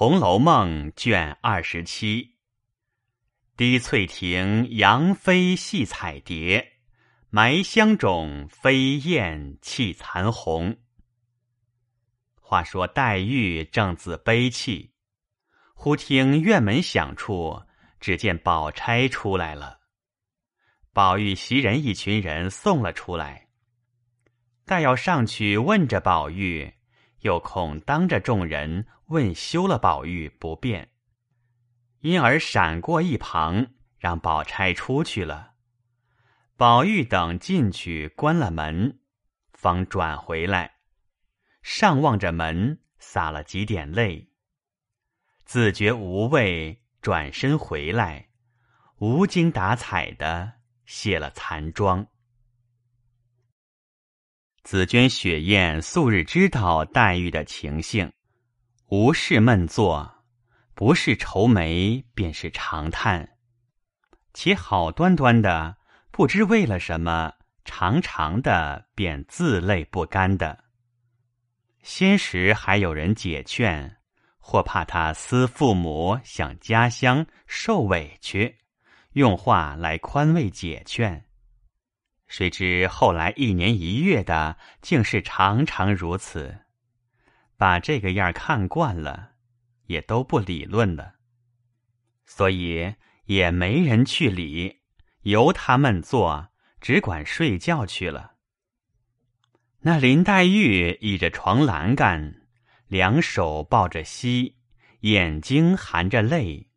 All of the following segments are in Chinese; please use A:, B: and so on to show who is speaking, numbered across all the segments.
A: 红楼梦》卷二十七。滴翠亭杨妃戏彩蝶，埋香冢飞燕泣残红。话说黛玉正自悲泣，忽听院门响处，只见宝钗出来了。宝玉袭人一群人送了出来，待要上去问着宝玉，又恐当着众人问休了宝玉不便。因而闪过一旁，让宝钗出去了。宝玉等进去关了门，方转回来，上望着门，洒了几点泪。自觉无味，转身回来，无精打采的卸了残妆。紫鹃、雪雁素日知道黛玉的情性，无事闷坐。不是愁眉，便是长叹，且好端端的，不知为了什么，长长的便自泪不干的。先时还有人解劝，或怕他思父母，想家乡，受委屈，用话来宽慰解劝。谁知后来一年一月的，竟是常常如此，把这个样看惯了。也都不理论了，所以也没人去理，由他们做，只管睡觉去了。那林黛玉倚着床栏杆，两手抱着膝，眼睛含着泪，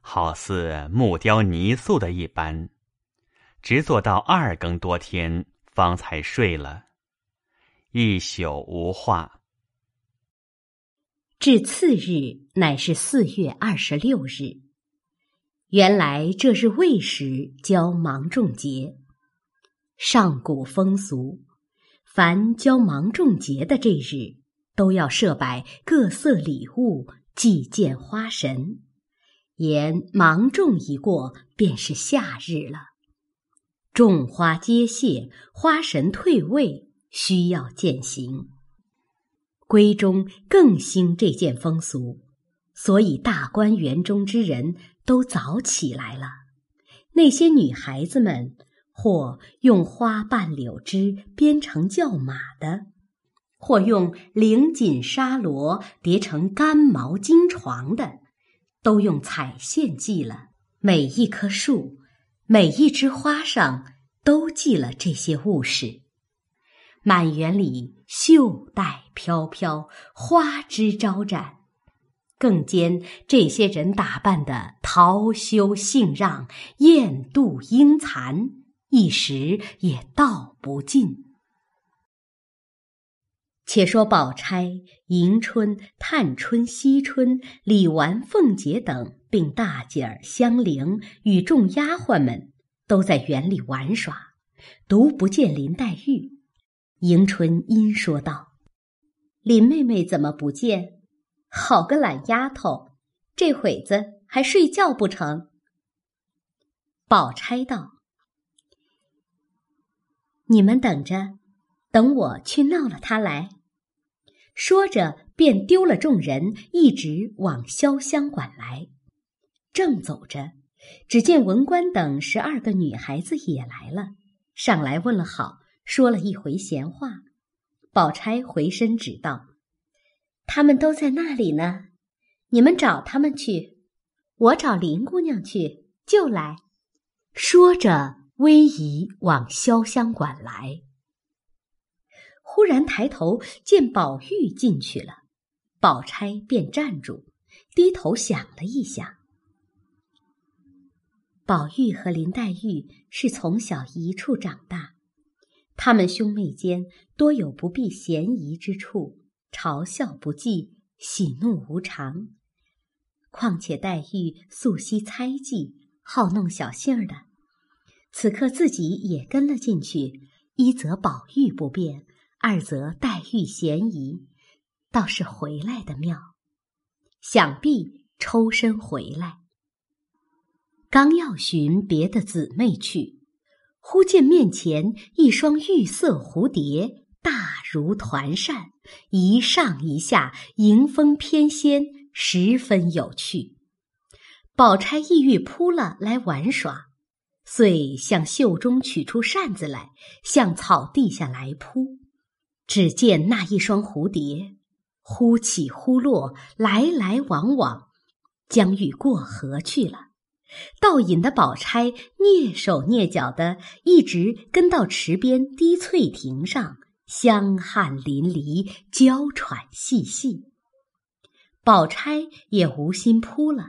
A: 好似木雕泥塑的一般，直坐到二更多天，方才睡了，一宿无话。
B: 至次日，乃是四月二十六日。原来这日未时交芒种节。上古风俗，凡交芒种节的这日，都要设摆各色礼物，祭见花神。言芒种一过，便是夏日了。种花皆谢，花神退位，需要践行。闺中更兴这件风俗，所以大观园中之人都早起来了。那些女孩子们，或用花瓣柳枝编成轿马的，或用绫锦纱罗叠成干毛巾床的，都用彩线系了。每一棵树，每一枝花上，都系了这些物事。满园里绣带飘飘，花枝招展，更兼这些人打扮的桃羞杏让，艳妒英残，一时也道不尽。且说宝钗、迎春、探春、惜春、李纨、凤姐等，并大姐儿香菱与众丫鬟们，都在园里玩耍，独不见林黛玉。迎春因说道：“林妹妹怎么不见？好个懒丫头，这会子还睡觉不成？”宝钗道：“你们等着，等我去闹了她来。”说着，便丢了众人，一直往潇湘馆来。正走着，只见文官等十二个女孩子也来了，上来问了好。说了一回闲话，宝钗回身指道：“他们都在那里呢，你们找他们去，我找林姑娘去，就来。”说着，微移往潇湘馆来。忽然抬头见宝玉进去了，宝钗便站住，低头想了一想。宝玉和林黛玉是从小一处长大。他们兄妹间多有不避嫌疑之处，嘲笑不忌，喜怒无常。况且黛玉素悉猜忌，好弄小性儿的，此刻自己也跟了进去，一则宝玉不便，二则黛玉嫌疑，倒是回来的妙。想必抽身回来，刚要寻别的姊妹去。忽见面前一双玉色蝴蝶，大如团扇，一上一下，迎风翩跹，十分有趣。宝钗意欲扑了来玩耍，遂向袖中取出扇子来，向草地下来扑。只见那一双蝴蝶，忽起忽落，来来往往，将欲过河去了。倒引的宝钗蹑手蹑脚的，一直跟到池边滴翠亭上，香汗淋漓，娇喘细细。宝钗也无心扑了，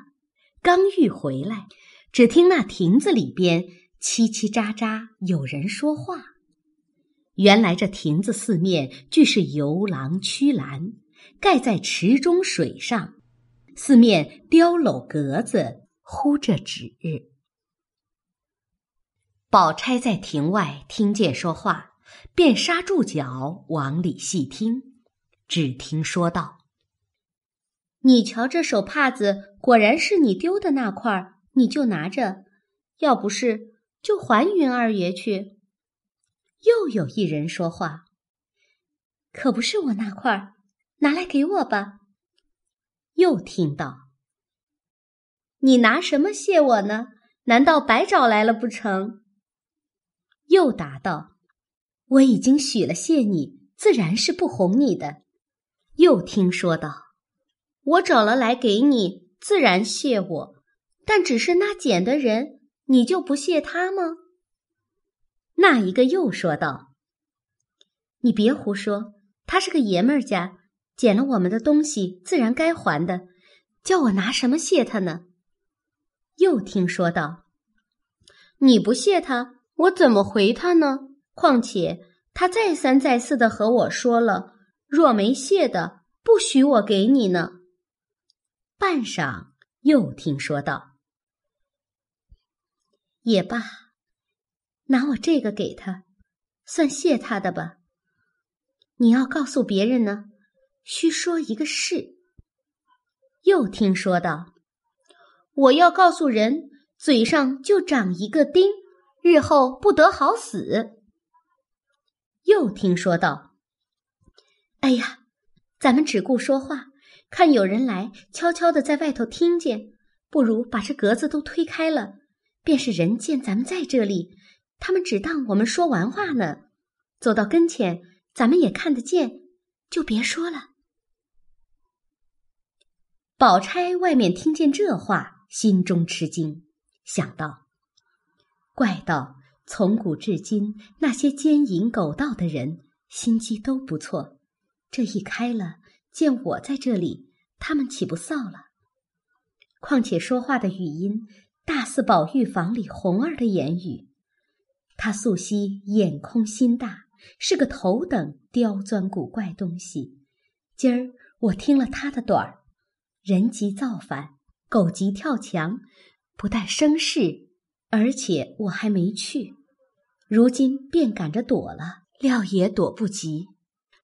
B: 刚欲回来，只听那亭子里边叽叽喳喳有人说话。原来这亭子四面俱是游廊曲栏，盖在池中水上，四面雕镂格子。呼着纸，宝钗在亭外听见说话，便刹住脚往里细听。只听说道：“你瞧这手帕子，果然是你丢的那块儿，你就拿着；要不是，就还云二爷去。”又有一人说话：“可不是我那块儿，拿来给我吧。”又听到。你拿什么谢我呢？难道白找来了不成？又答道：“我已经许了谢你，自然是不哄你的。”又听说道：“我找了来给你，自然谢我，但只是那捡的人，你就不谢他吗？”那一个又说道：“你别胡说，他是个爷们儿家，捡了我们的东西，自然该还的，叫我拿什么谢他呢？”又听说道：“你不谢他，我怎么回他呢？况且他再三再四的和我说了，若没谢的，不许我给你呢。”半晌，又听说道：“也罢，拿我这个给他，算谢他的吧。你要告诉别人呢，须说一个事。”又听说道。我要告诉人，嘴上就长一个钉，日后不得好死。又听说道：“哎呀，咱们只顾说话，看有人来，悄悄的在外头听见，不如把这格子都推开了，便是人见咱们在这里，他们只当我们说完话呢。走到跟前，咱们也看得见，就别说了。”宝钗外面听见这话。心中吃惊，想到：怪道从古至今那些奸淫狗盗的人心机都不错，这一开了，见我在这里，他们岂不臊了？况且说话的语音大似宝玉房里红儿的言语。他素昔眼空心大，是个头等刁钻古怪东西。今儿我听了他的短儿，人急造反。狗急跳墙，不但生事，而且我还没去。如今便赶着躲了，料也躲不及，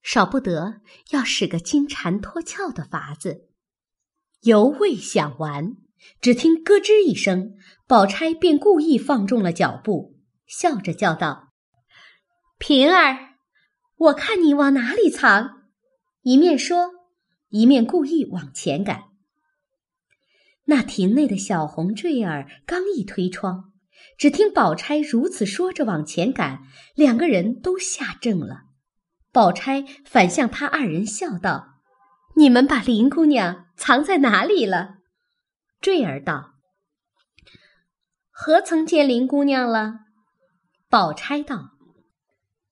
B: 少不得要使个金蝉脱壳的法子。犹未想完，只听咯吱一声，宝钗便故意放重了脚步，笑着叫道：“平儿，我看你往哪里藏？”一面说，一面故意往前赶。那亭内的小红坠儿刚一推窗，只听宝钗如此说着往前赶，两个人都吓怔了。宝钗反向他二人笑道：“你们把林姑娘藏在哪里了？”坠儿道：“何曾见林姑娘了？”宝钗道：“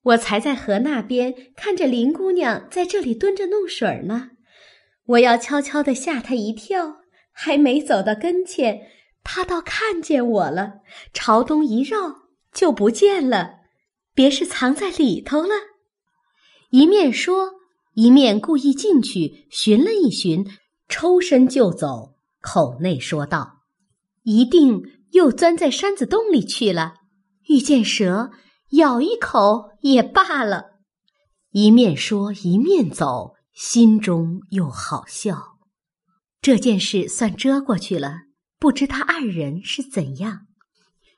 B: 我才在河那边看着林姑娘在这里蹲着弄水呢，我要悄悄的吓她一跳。”还没走到跟前，他倒看见我了，朝东一绕就不见了，别是藏在里头了。一面说，一面故意进去寻了一寻，抽身就走，口内说道：“一定又钻在山子洞里去了，遇见蛇咬一口也罢了。”一面说，一面走，心中又好笑。这件事算遮过去了，不知他二人是怎样。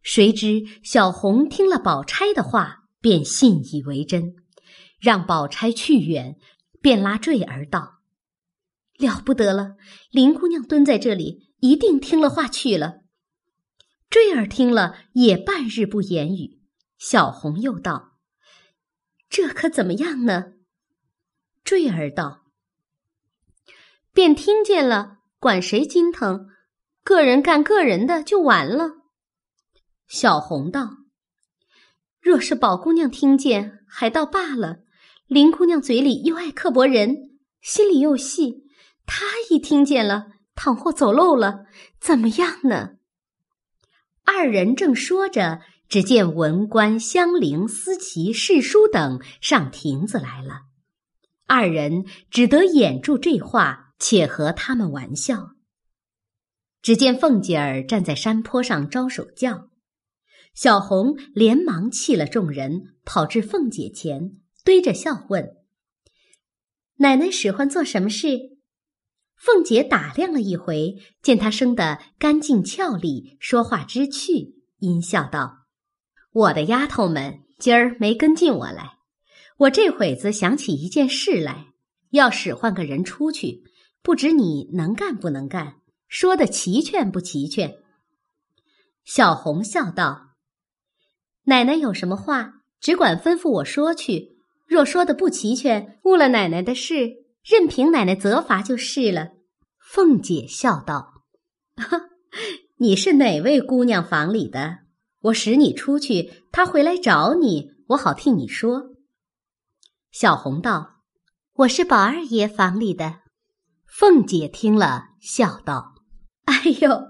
B: 谁知小红听了宝钗的话，便信以为真，让宝钗去远，便拉坠儿道：“了不得了！林姑娘蹲在这里，一定听了话去了。坠儿听了，也半日不言语。小红又道：“这可怎么样呢？”坠儿道：“便听见了，管谁心疼？个人干个人的就完了。”小红道：“若是宝姑娘听见，还倒罢了。林姑娘嘴里又爱刻薄人，心里又细，她一听见了，倘或走漏了，怎么样呢？”二人正说着。只见文官、香菱、司棋、侍书等上亭子来了，二人只得掩住这话，且和他们玩笑。只见凤姐儿站在山坡上招手叫，小红连忙弃了众人，跑至凤姐前，堆着笑问：“奶奶使唤做什么事？”凤姐打量了一回，见她生得干净俏丽，说话知趣，阴笑道。我的丫头们今儿没跟进我来，我这会子想起一件事来，要使唤个人出去，不知你能干不能干，说的齐全不齐全？小红笑道：“奶奶有什么话，只管吩咐我说去。若说的不齐全，误了奶奶的事，任凭奶奶责罚就是了。”凤姐笑道：“你是哪位姑娘房里的？”我使你出去，她回来找你，我好替你说。小红道：“我是宝二爷房里的。”凤姐听了，笑道：“哎呦，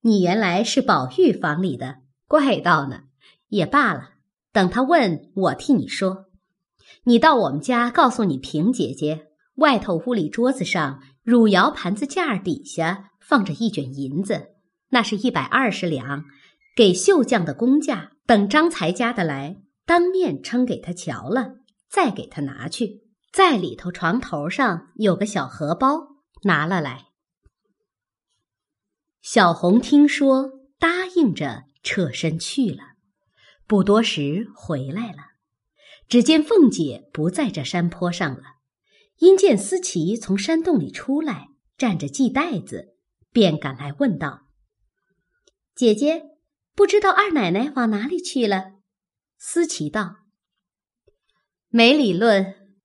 B: 你原来是宝玉房里的，怪道呢。也罢了，等他问我替你说。你到我们家告诉你平姐姐，外头屋里桌子上汝窑盘子架底下放着一卷银子，那是一百二十两。”给绣匠的工价，等张才家的来，当面称给他瞧了，再给他拿去。在里头床头上有个小荷包，拿了来。小红听说，答应着，侧身去了。不多时回来了，只见凤姐不在这山坡上了，因见思琪从山洞里出来，站着系带子，便赶来问道：“姐姐。”不知道二奶奶往哪里去了？思琪道：“没理论。”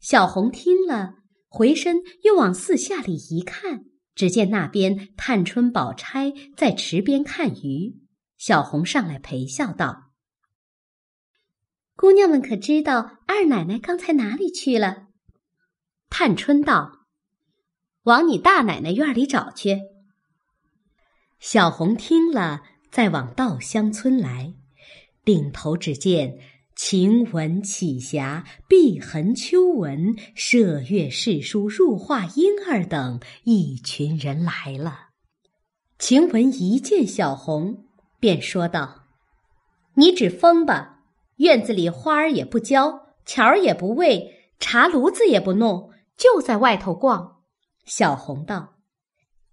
B: 小红听了，回身又往四下里一看，只见那边探春、宝钗在池边看鱼。小红上来陪笑道：“姑娘们可知道二奶奶刚才哪里去了？”探春道：“往你大奶奶院里找去。”小红听了。再往稻香村来，顶头只见晴雯、绮霞、碧痕、秋纹、麝月、侍书、入画婴儿等一群人来了。晴雯一见小红，便说道：“你只疯吧！院子里花儿也不浇，巧儿也不喂，茶炉子也不弄，就在外头逛。”小红道：“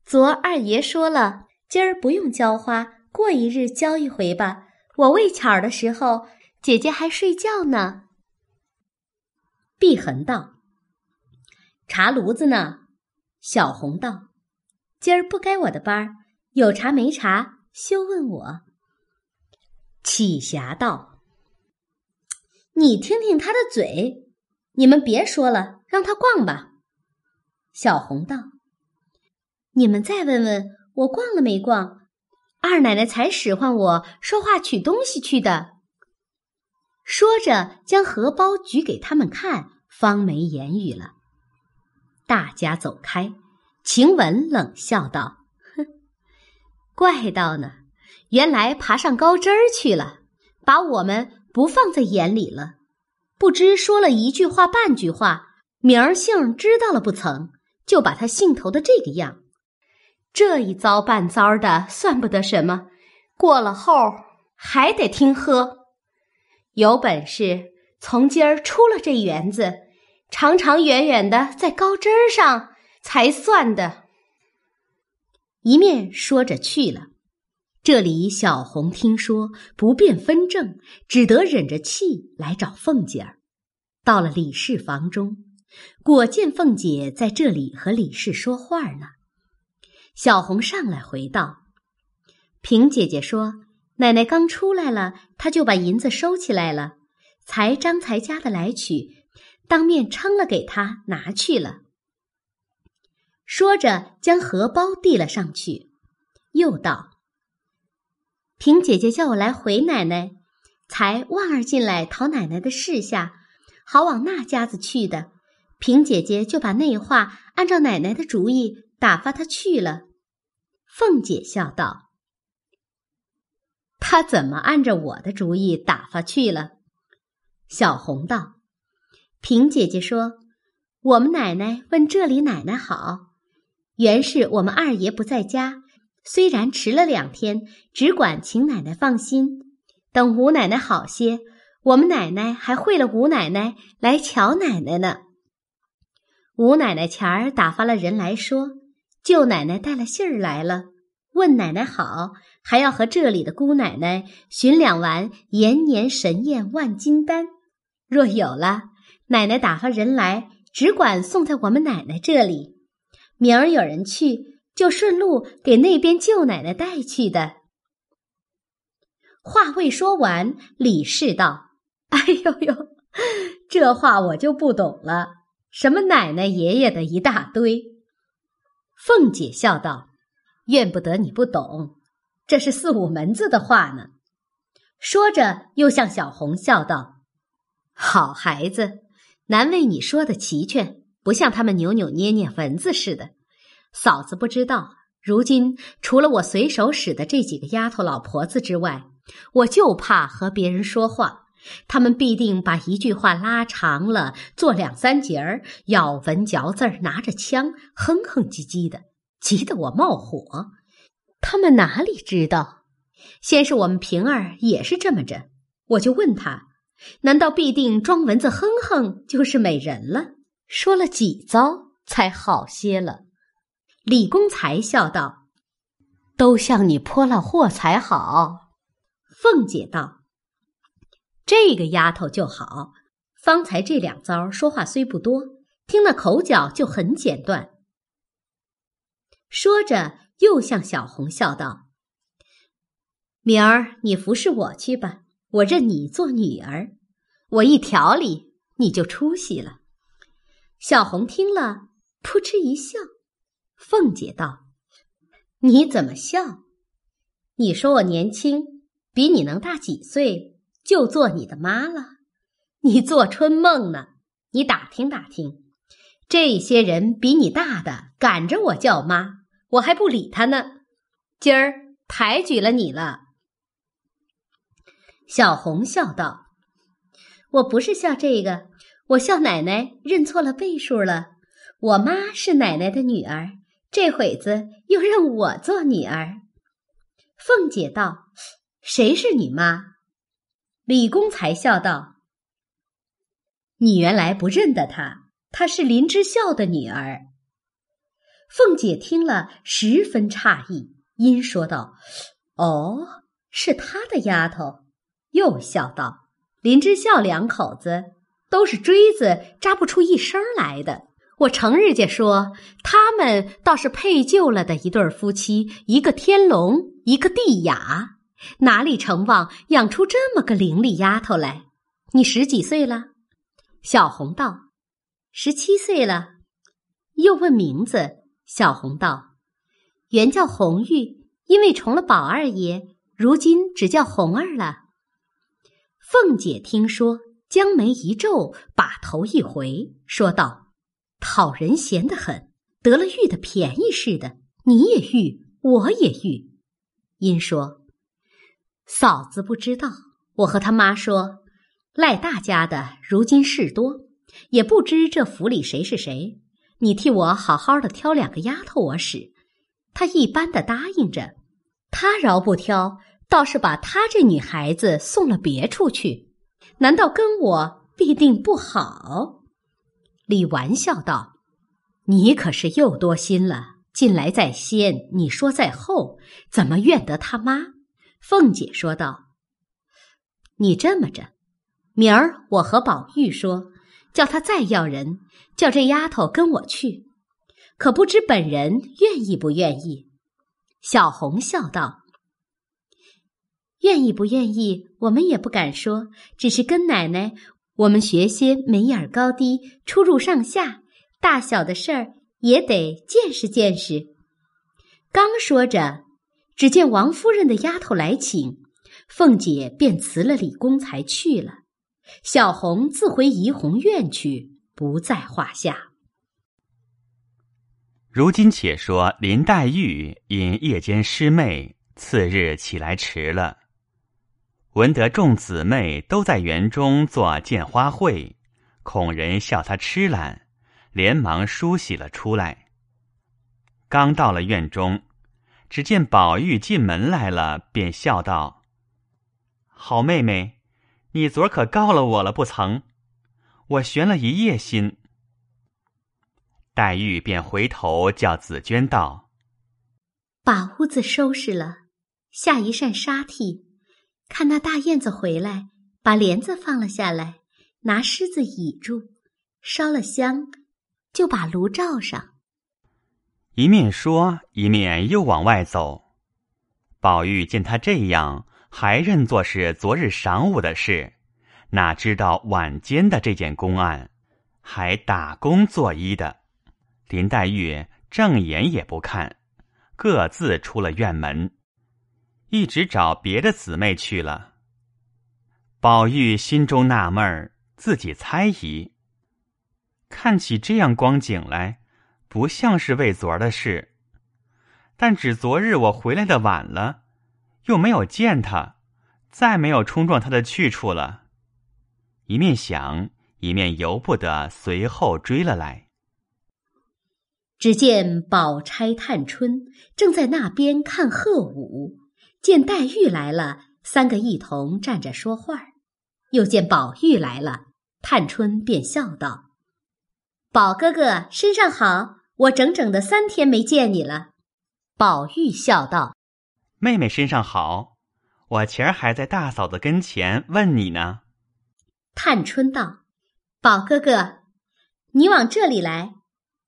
B: 昨二爷说了，今儿不用浇花。”过一日浇一回吧。我喂巧儿的时候，姐姐还睡觉呢。碧痕道：“茶炉子呢？”小红道：“今儿不该我的班儿，有茶没茶，休问我。”启霞道：“你听听他的嘴，你们别说了，让他逛吧。”小红道：“你们再问问我逛了没逛。”二奶奶才使唤我说话取东西去的。说着，将荷包举给他们看，方没言语了。大家走开，晴雯冷笑道：“哼，怪道呢，原来爬上高枝儿去了，把我们不放在眼里了。不知说了一句话半句话，名儿姓知道了不曾，就把他兴头的这个样。”这一遭半遭的，算不得什么。过了后还得听喝。有本事从今儿出了这园子，长长远远的在高枝儿上才算的。一面说着去了。这里小红听说不便分正，只得忍着气来找凤姐儿。到了李氏房中，果见凤姐在这里和李氏说话呢。小红上来回道：“平姐姐说，奶奶刚出来了，他就把银子收起来了，才张才家的来取，当面称了给他拿去了。”说着，将荷包递了上去，又道：“平姐姐叫我来回奶奶，才旺儿进来讨奶奶的事下，好往那家子去的。平姐姐就把那话按照奶奶的主意打发他去了。”凤姐笑道：“他怎么按着我的主意打发去了？”小红道：“平姐姐说，我们奶奶问这里奶奶好。”原是我们二爷不在家，虽然迟了两天，只管请奶奶放心。等吴奶奶好些，我们奶奶还会了吴奶奶来瞧奶奶呢。吴奶奶前儿打发了人来说，舅奶奶带了信儿来了，问奶奶好，还要和这里的姑奶奶寻两丸延年神验万金丹。若有了，奶奶打发人来，只管送在我们奶奶这里。明儿有人去，就顺路给那边舅奶奶带去的。话未说完，李氏道：“哎呦呦，这话我就不懂了。什么奶奶爷爷的一大堆。”凤姐笑道：“怨不得你不懂，这是四五门子的话呢。”说着，又向小红笑道：“好孩子，难为你说的齐全。”不像他们扭扭捏捏蚊子似的，嫂子不知道。如今除了我随手使的这几个丫头老婆子之外，我就怕和别人说话，他们必定把一句话拉长了，做两三节儿，咬文嚼字儿，拿着枪哼哼唧唧的，急得我冒火。他们哪里知道？先是我们平儿也是这么着，我就问他：难道必定装蚊子哼哼就是美人了？说了几遭才好些了，李公才笑道：“都向你泼了祸才好。”凤姐道：“这个丫头就好，方才这两遭说话虽不多，听那口角就很简断。”说着，又向小红笑道：“明儿你服侍我去吧，我认你做女儿，我一调理你就出息了。”小红听了，扑哧一笑。凤姐道：“你怎么笑？你说我年轻，比你能大几岁，就做你的妈了？你做春梦呢？你打听打听，这些人比你大的赶着我叫妈，我还不理他呢。今儿抬举了你了。”小红笑道：“我不是笑这个。”我笑奶奶认错了辈数了，我妈是奶奶的女儿，这会子又认我做女儿。凤姐道：“谁是你妈？”李公才笑道：“你原来不认得她，她是林之孝的女儿。”凤姐听了十分诧异，因说道：“哦，是他的丫头。”又笑道：“林之孝两口子。”都是锥子扎不出一声来的。我成日家说，他们倒是配就了的一对夫妻，一个天龙，一个地雅，哪里成望养出这么个伶俐丫头来？你十几岁了？小红道：十七岁了。又问名字，小红道：原叫红玉，因为从了宝二爷，如今只叫红儿了。凤姐听说。将眉一皱，把头一回，说道：“讨人嫌的很，得了玉的便宜似的。你也玉，我也玉。”因说：“嫂子不知道，我和他妈说，赖大家的如今事多，也不知这府里谁是谁。你替我好好的挑两个丫头我使。”他一般的答应着，他饶不挑，倒是把他这女孩子送了别处去。难道跟我必定不好？李纨笑道：“你可是又多心了。进来在先，你说在后，怎么怨得他妈？”凤姐说道：“你这么着，明儿我和宝玉说，叫他再要人，叫这丫头跟我去，可不知本人愿意不愿意。小红笑道：“愿意不愿意，我们也不敢说，只是跟奶奶，我们学些眉眼高低、出入上下、大小的事儿，也得见识见识。”刚说着，只见王夫人的丫头来请，凤姐便辞了李公才去了。小红自回怡红院去，不在话下。
A: 如今且说林黛玉因夜间失寐，次日起来迟了，闻得众姊妹都在园中做见花会，恐人笑她痴懒，连忙梳洗了出来。刚到了院中，只见宝玉进门来了，便笑道：“好妹妹。”你昨儿可告了我了不曾？我悬了一夜心。黛玉便回头叫紫娟道：“
B: 把屋子收拾了，下一扇纱屉，看那大燕子回来，把帘子放了下来，拿狮子倚住，烧了香，就把炉罩上。”
A: 一面说，一面又往外走。宝玉见他这样。还认作是昨日晌午的事，哪知道晚间的这件公案，还打工作揖的。林黛玉正眼也不看，各自出了院门，一直找别的姊妹去了。宝玉心中纳闷儿，自己猜疑，看起这样光景来，不像是为昨儿的事，但只昨日我回来的晚了。又没有见他，再没有冲撞他的去处了。一面想，一面由不得随后追了来。
B: 只见宝钗、探春正在那边看鹤舞，见黛玉来了，三个一同站着说话又见宝玉来了，探春便笑道：“宝哥哥身上好，我整整的三天没见你了。”宝玉笑道。
A: 妹妹身上好，我前儿还在大嫂子跟前问你呢。
B: 探春道：“宝哥哥，你往这里来，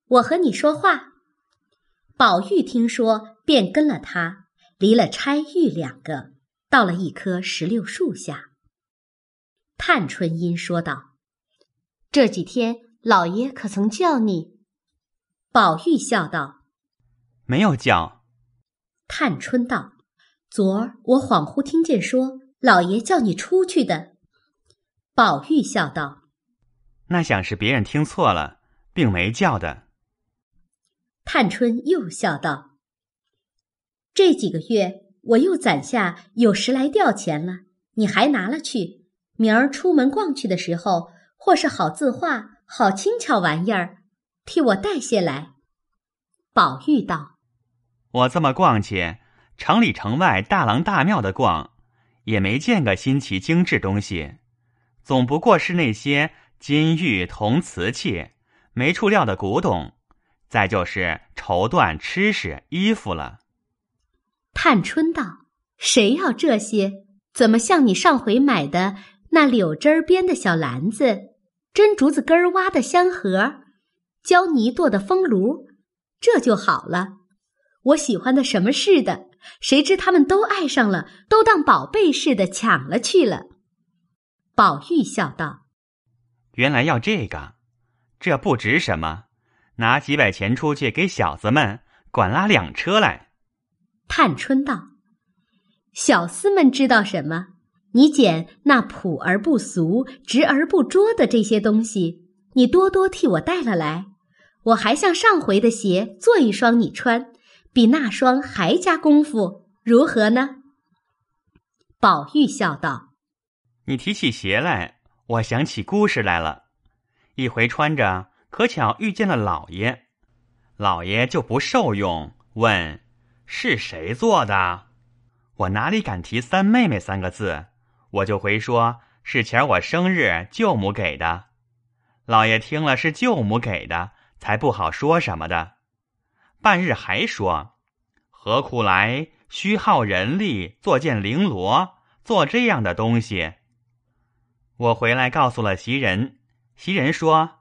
B: 我和你说话。”宝玉听说，便跟了他，离了钗玉两个，到了一棵石榴树下。探春因说道：“这几天老爷可曾叫你？”宝玉笑道：“
A: 没有叫。”
B: 探春道。昨儿我恍惚听见说，老爷叫你出去的。宝玉笑道：“
A: 那想是别人听错了，并没叫的。”
B: 探春又笑道：“这几个月我又攒下有十来吊钱了，你还拿了去。明儿出门逛去的时候，或是好字画、好轻巧玩意儿，替我带些来。”宝玉道：“
A: 我这么逛去。”城里城外大郎大庙的逛，也没见个新奇精致东西，总不过是那些金玉铜瓷器、没处料的古董，再就是绸缎、吃食、衣服了。
B: 探春道：“谁要这些？怎么像你上回买的那柳枝编的小篮子、针竹子根儿挖的香盒、胶泥做的风炉，这就好了。我喜欢的什么似的。”谁知他们都爱上了，都当宝贝似的抢了去了。宝玉笑道：“
A: 原来要这个，这不值什么，拿几百钱出去给小子们管拉两车来。”
B: 探春道：“小厮们知道什么？你捡那朴而不俗、直而不拙的这些东西，你多多替我带了来，我还像上回的鞋做一双你穿。”比那双还加功夫，如何呢？宝玉笑道：“
A: 你提起鞋来，我想起故事来了。一回穿着，可巧遇见了老爷，老爷就不受用，问是谁做的。我哪里敢提三妹妹三个字，我就回说是前我生日舅母给的。老爷听了是舅母给的，才不好说什么的。”半日还说：“何苦来虚耗人力做件绫罗，做这样的东西？”我回来告诉了袭人，袭人说：“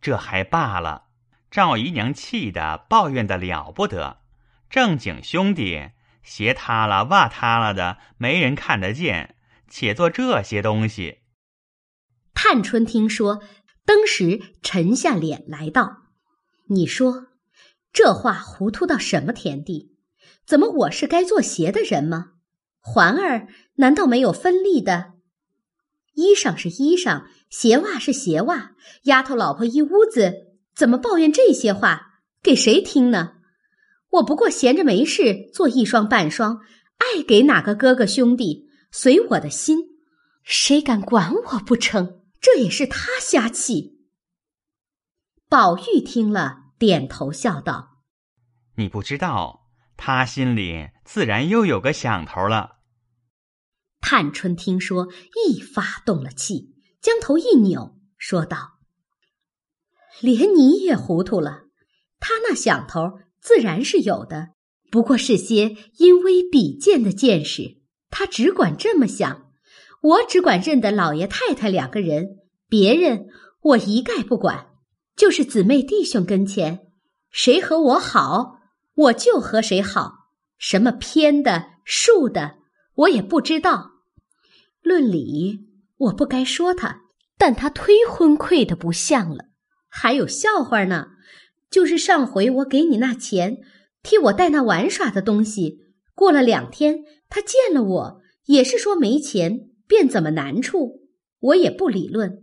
A: 这还罢了。”赵姨娘气得抱怨的了不得，正经兄弟鞋塌了、袜塌了的，没人看得见，且做这些东西。
B: 探春听说，登时沉下脸来道：“你说这话糊涂到什么田地？怎么我是该做鞋的人吗？环儿难道没有分利的？衣裳是衣裳，鞋袜是鞋袜，丫头老婆一屋子。”怎么抱怨这些话给谁听呢？我不过闲着没事做一双半双，爱给哪个哥哥兄弟随我的心，谁敢管我不成？这也是他瞎气。宝玉听了，点头笑道：“
A: 你不知道，他心里自然又有个想头了。”
B: 探春听说，一发动了气，将头一扭，说道。连你也糊涂了，他那想头自然是有的，不过是些因微比见的见识。他只管这么想，我只管认得老爷太太两个人，别人我一概不管。就是姊妹弟兄跟前，谁和我好，我就和谁好。什么偏的、竖的，我也不知道。论理，我不该说他，但他忒昏聩的不像了。还有笑话呢，就是上回我给你那钱，替我带那玩耍的东西。过了两天，他见了我，也是说没钱，便怎么难处，我也不理论。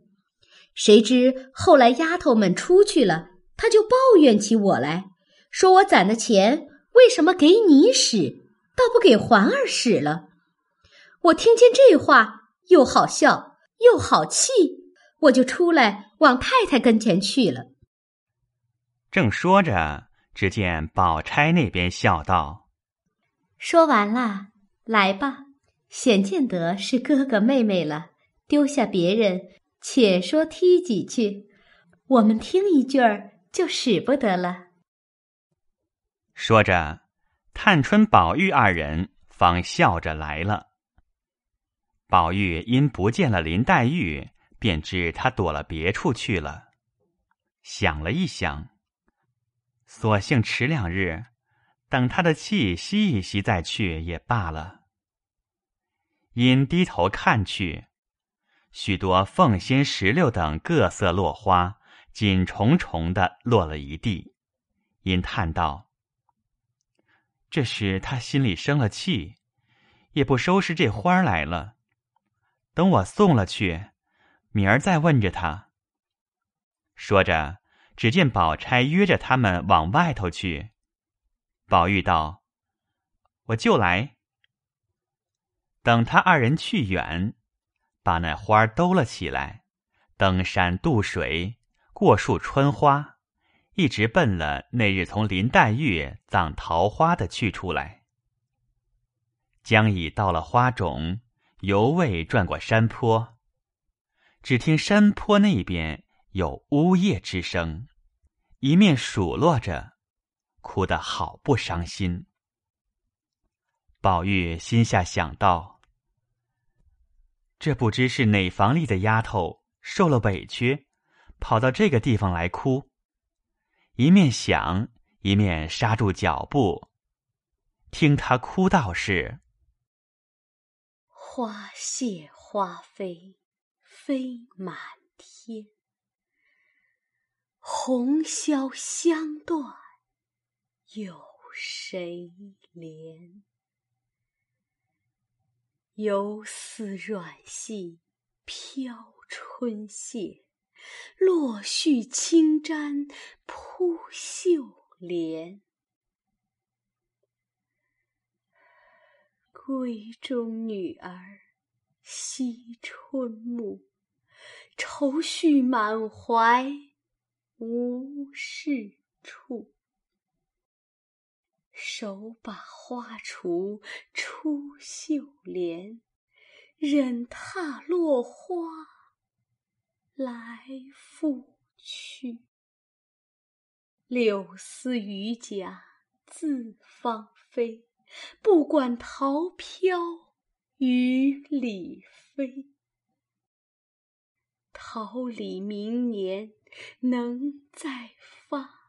B: 谁知后来丫头们出去了，他就抱怨起我来，说我攒的钱为什么给你使，倒不给环儿使了。我听见这话，又好笑又好气。我就出来往太太跟前去了。
A: 正说着，只见宝钗那边笑道：“
B: 说完了，来吧，显见得是哥哥妹妹了。丢下别人，且说踢几句，我们听一句儿就使不得了。”
A: 说着，探春、宝玉二人方笑着来了。宝玉因不见了林黛玉。便知她躲了别处去了，想了一想，索性迟两日，等他的气息一息再去也罢了。因低头看去，许多凤仙、石榴等各色落花紧重重的落了一地，因叹道：“这时他心里生了气，也不收拾这花来了。等我送了去。”明儿再问着他。说着，只见宝钗约着他们往外头去。宝玉道：“我就来。”等他二人去远，把那花兜了起来，登山渡水，过树穿花，一直奔了那日从林黛玉葬桃花的去处来。将已到了花冢，犹未转过山坡。只听山坡那边有呜咽之声，一面数落着，哭得好不伤心。宝玉心下想到：这不知是哪房里的丫头受了委屈，跑到这个地方来哭。一面想，一面刹住脚步，听他哭道：“是
B: 花谢花飞。”飞满天，红消香断，有谁怜？游丝软细飘春榭，落絮轻沾扑绣帘。闺中女儿惜春暮。愁绪满怀无是处，手把花锄出绣帘，忍踏落花来复去。柳丝榆荚自芳菲，不管桃飘雨里飞。桃李明年能再发，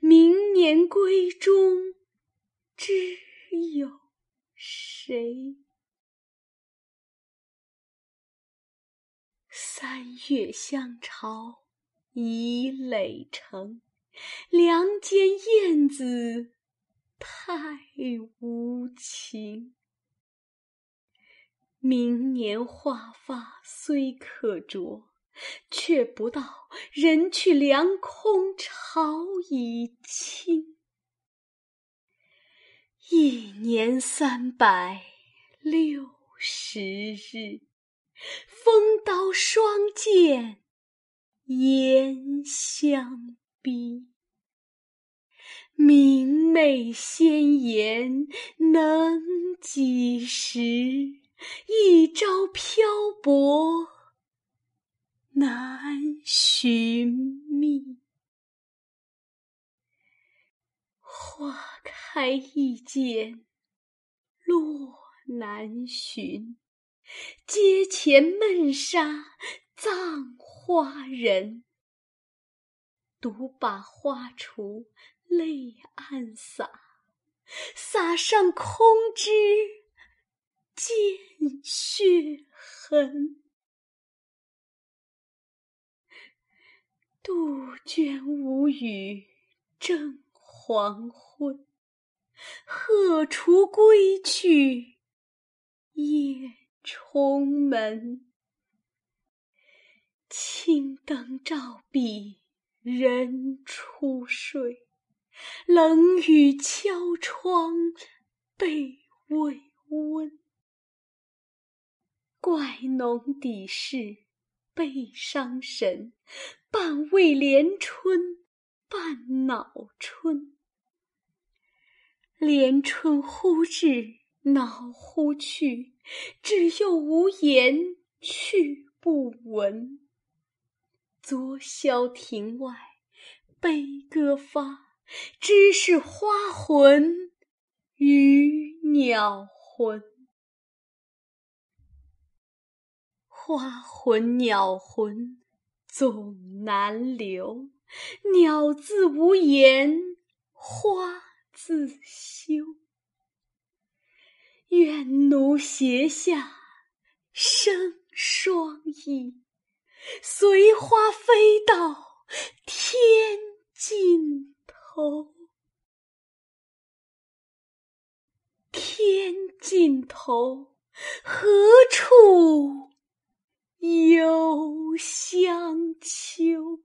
B: 明年闺中知有谁？三月香巢已垒成，梁间燕子太无情。明年华发虽可着，却不到人去梁空，巢已青。一年三百六十日，风刀霜剑严相逼。明媚鲜妍能几时？一朝漂泊难寻觅，花开易见，落难寻。阶前闷杀葬花人，独把花锄泪暗洒，洒上空枝。见血痕，杜鹃无语正黄昏。鹤雏归去夜重门，青灯照壁人初睡，冷雨敲窗被未温。怪侬底事悲伤神，半为连春半恼春。连春忽至恼忽去，至又无言去不闻。昨宵庭外悲歌发，知是花魂与鸟魂。花魂鸟魂总难留，鸟自无言，花自羞。愿奴斜下生双翼，随花飞到天尽头。天尽头何处？幽香秋，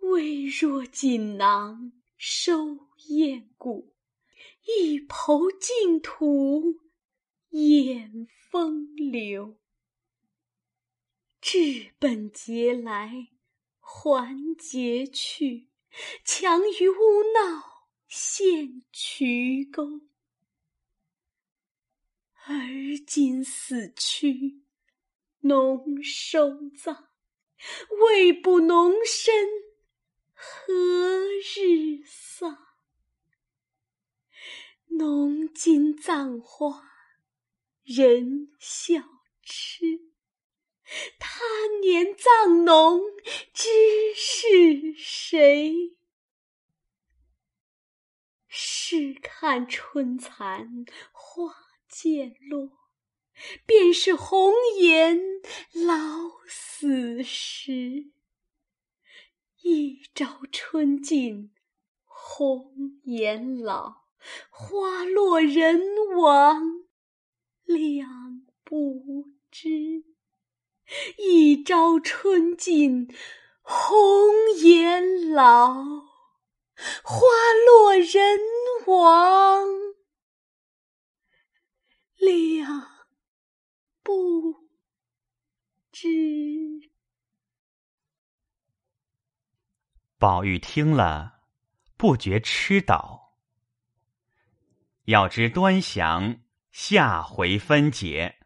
B: 微若锦囊收燕骨，一抔净土掩风流。治本节来还节去，强于污闹陷渠沟。而今死去，农收葬，未卜农身何日丧？农今葬花人笑痴，他年葬农知是谁？试看春残花。渐落，便是红颜老死时。一朝春尽红颜老，花落人亡两不知。一朝春尽红颜老，花落人亡。两不知。
A: 宝玉听了，不觉痴倒。要知端详，下回分解。